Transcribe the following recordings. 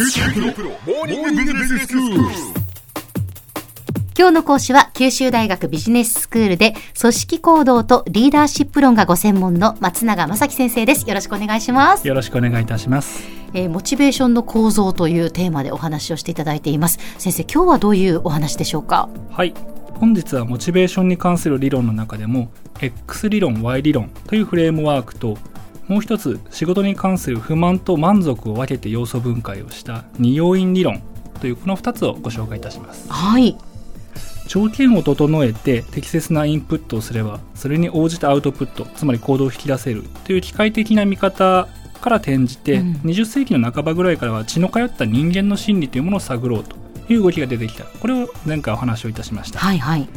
今日の講師は九州大学ビジネススクールで組織行動とリーダーシップ論がご専門の松永正樹先生です。よろしくお願いします。よろしくお願いいたします。えー、モチベーションの構造というテーマでお話をしていただいています。先生今日はどういうお話でしょうか？はい。本日はモチベーションに関する理論の中でも X 理論 Y 理論というフレームワークともう一つ仕事に関する不満と満足を分けて要素分解をした二要因理論というこの2つをご紹介いたします。はい。条件を整えて適切なインプットをすればそれに応じたアウトプットつまり行動を引き出せるという機械的な見方から転じて、うん、20世紀の半ばぐらいからは血の通った人間の心理というものを探ろうという動きが出てきた。これを前回お話をいたしました、はいはい、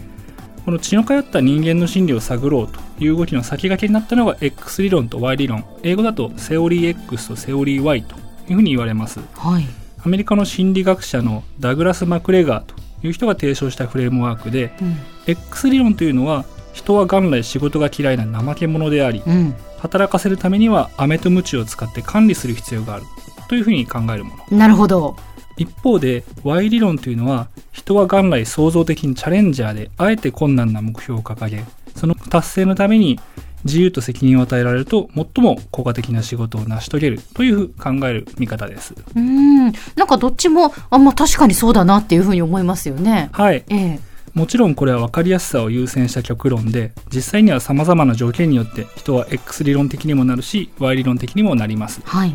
この血の通った人間の心理を探ろうという動きの先駆けになったのが X 理論と Y 理論。英語だとセオリー X とセオリー Y というふうに言われます、はい、アメリカの心理学者のダグラス・マクレガーという人が提唱したフレームワークで、うん、X 理論というのは人は元来仕事が嫌いな怠け者であり、うん、働かせるためには飴と鞭を使って管理する必要があるというふうに考えるもの。なるほど一方で Y 理論というのは人は元来創造的にチャレンジャーであえて困難な目標を掲げその達成のために自由と責任を与えられると最も効果的な仕事を成し遂げるという考える見方です。うん。なんかどっちもあまあ確かにそうだなっていうふうに思いますよね。はい、ええ、もちろんこれは分かりやすさを優先した極論で実際にはさまざまな条件によって人は X 理論的にもなるし Y 理論的にもなります、はい、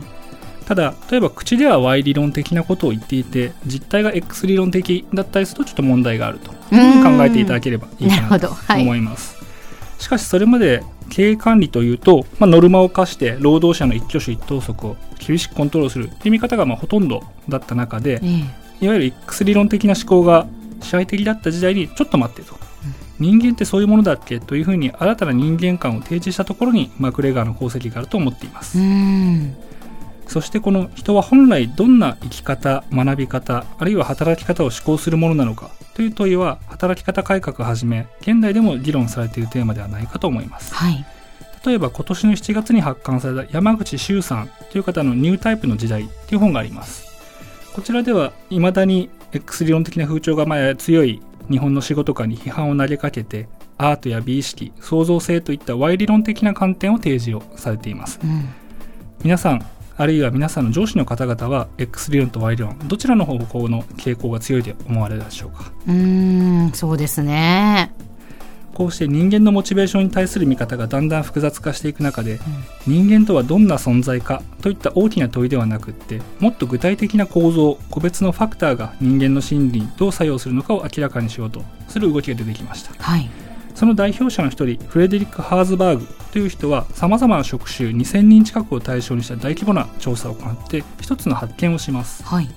ただ例えば口では Y 理論的なことを言っていて実態が X 理論的だったりするとちょっと問題があると考えていただければいいかなと思います、はい、しかしそれまで経営管理というと、まあ、ノルマを課して労働者の一挙手一投足を厳しくコントロールするという見方がまあほとんどだった中で、いわゆる X 理論的な思考が支配的だった時代にちょっと待ってと、人間ってそういうものだっけというふうに新たな人間観を提示したところにマクレガーの功績があると思っていますそしてこの人は本来どんな生き方学び方あるいは働き方を思考するものなのかという問いは働き方改革をはじめ現代でも議論されているテーマではないかと思います、はい、例えば今年の7月に発刊された山口周さんという方のニュータイプの時代という本があります。こちらではいまだに X 理論的な風潮が前強い日本の仕事観に批判を投げかけてアートや美意識創造性といった Y 理論的な観点を提示をされています、うん、皆さんあるいは皆さんの上司の方々は X 理論と Y 理論どちらの方向の傾向が強いと思われるでしょうか？うんそうですね。こうして人間のモチベーションに対する見方がだんだん複雑化していく中で、うん、人間とはどんな存在かといった大きな問いではなくってもっと具体的な構造個別のファクターが人間の心理にどう作用するのかを明らかにしようとする動きが出てきました、はい、その代表者の一人フレデリック・ハーズバーグという人はさまざまな職種2000人近くを対象にした大規模な調査を行って一つの発見をします、はい、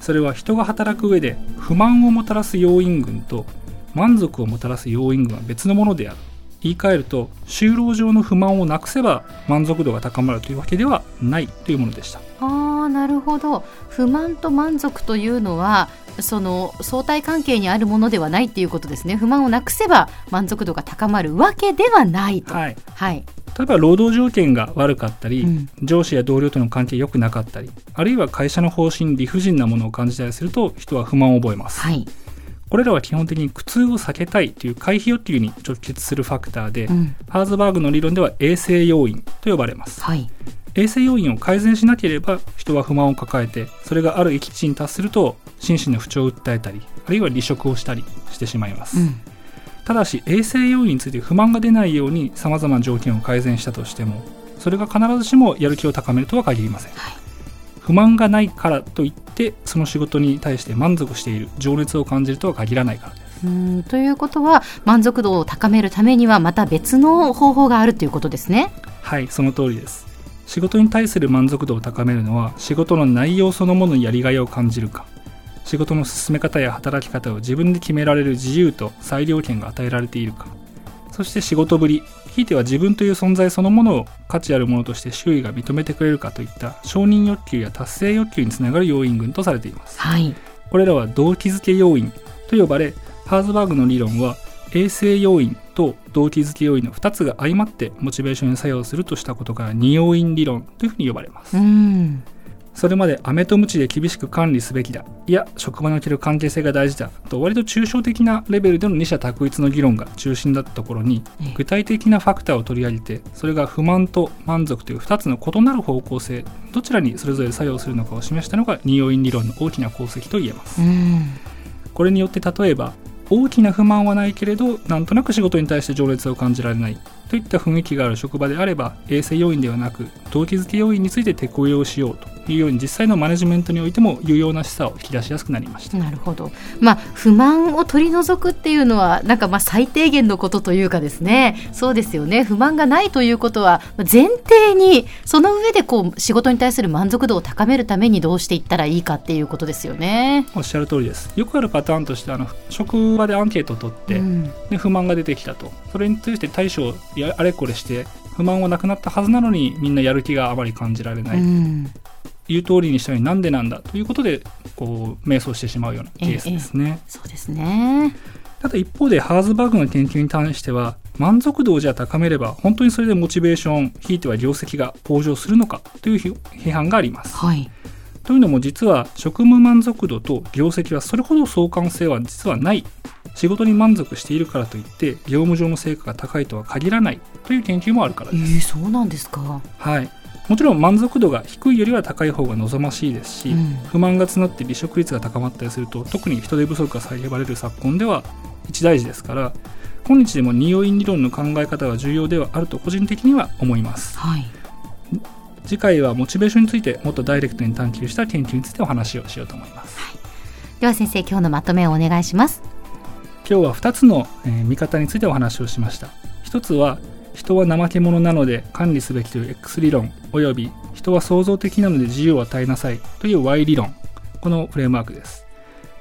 それは人が働く上で不満をもたらす要因群と満足をもたらす要因群は別のものである。言い換えると就労上の不満をなくせば満足度が高まるというわけではないというものでした。あなるほど。不満と満足というのはその相対関係にあるものではないっていうことですね。不満をなくせば満足度が高まるわけではないと、はい、はい、例えば労働条件が悪かったり、うん、上司や同僚との関係良くなかったりあるいは会社の方針理不尽なものを感じたりすると人は不満を覚えます、はい。これらは基本的に苦痛を避けたいという回避欲求に直結するファクターで、うん、ハーズバーグの理論では衛生要因と呼ばれます、はい、衛生要因を改善しなければ人は不満を抱えてそれがある域値に達すると心身の不調を訴えたりあるいは離職をしたりしてしまいます、うん、ただし衛生要因について不満が出ないようにさまざまな条件を改善したとしてもそれが必ずしもやる気を高めるとは限りません、はい。不満がないからといってその仕事に対して満足している情熱を感じるとは限らないからです。うん。ということは満足度を高めるためにはまた別の方法があるということですね。はいその通りです仕事に対する満足度を高めるのは仕事の内容そのものにやりがいを感じるか仕事の進め方や働き方を自分で決められる自由と裁量権が与えられているか。そして仕事ぶりひいては自分という存在そのものを価値あるものとして周囲が認めてくれるかといった承認欲求や達成欲求につながる要因群とされています、はい、これらは動機づけ要因と呼ばれハーズバーグの理論は衛生要因と動機づけ要因の2つが相まってモチベーションに作用するとしたことから二要因理論というふうに呼ばれます。それまで飴と鞭で厳しく管理すべきだ。いや職場における関係性が大事だと割と抽象的なレベルでの二者択一の議論が中心だったところに具体的なファクターを取り上げてそれが不満と満足という2つの異なる方向性どちらにそれぞれ作用するのかを示したのが二要因理論の大きな功績と言えます。これによって例えば大きな不満はないけれどなんとなく仕事に対して情熱を感じられない。といった雰囲気がある職場であれば衛生要因ではなく動機づけ要因について適用しようというように実際のマネジメントにおいても有用な示唆を引き出しやすくなりました。なるほど、まあ、不満を取り除くっていうのはなんかまあ最低限のことというかですね。そうですよね。不満がないということは前提にその上でこう仕事に対する満足度を高めるためにどうしていったらいいかっていうことですよね。おっしゃる通りです。よくあるパターンとしてあの職場でアンケートを取って、うん、で不満が出てきたと。それについて対処あれこれして不満はなくなったはずなのにみんなやる気があまり感じられない、うん、言う通りにしたのになんでなんだということでこう迷走してしまうようなケースですね。ええ、そうですね。ただ一方でハーズバーグの研究に対しては満足度をじゃあ高めれば本当にそれでモチベーションひいては業績が向上するのかという批判があります。はい、というのも実は職務満足度と業績はそれほど相関性は実はない。仕事に満足しているからといって業務上の成果が高いとは限らないという研究もあるからです。えー、そうなんですか。はい。もちろん満足度が低いよりは高い方が望ましいですし、うん、不満が募って離職率が高まったりすると特に人手不足が叫ばれる昨今では一大事ですから今日でも二要因理論の考え方が重要ではあると個人的には思います、はい、次回はモチベーションについてもっとダイレクトに探求した研究についてお話をしようと思います、はい、では先生今日のまとめをお願いします。今日は2つの、えー、見方についてお話をしました。一つは人は怠け者なので管理すべきという X 理論および人は創造的なので自由を与えなさいという Y 理論。このフレームワークです。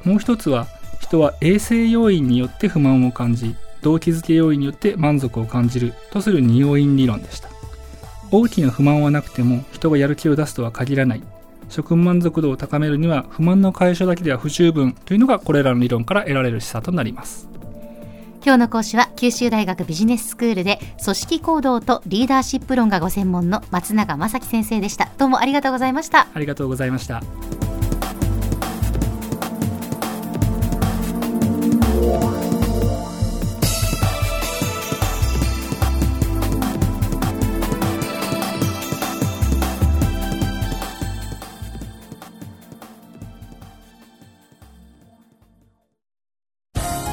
もう一つは人は衛生要因によって不満を感じ動機づけ要因によって満足を感じるとする二要因理論でした大きな不満はなくても人がやる気を出すとは限らない。職務満足度を高めるには不満の解消だけでは不十分というのがこれらの理論から得られる示唆となります。今日の講師は九州大学ビジネススクールで組織行動とリーダーシップ論がご専門の松永正樹先生でした。どうもありがとうございました。ありがとうございました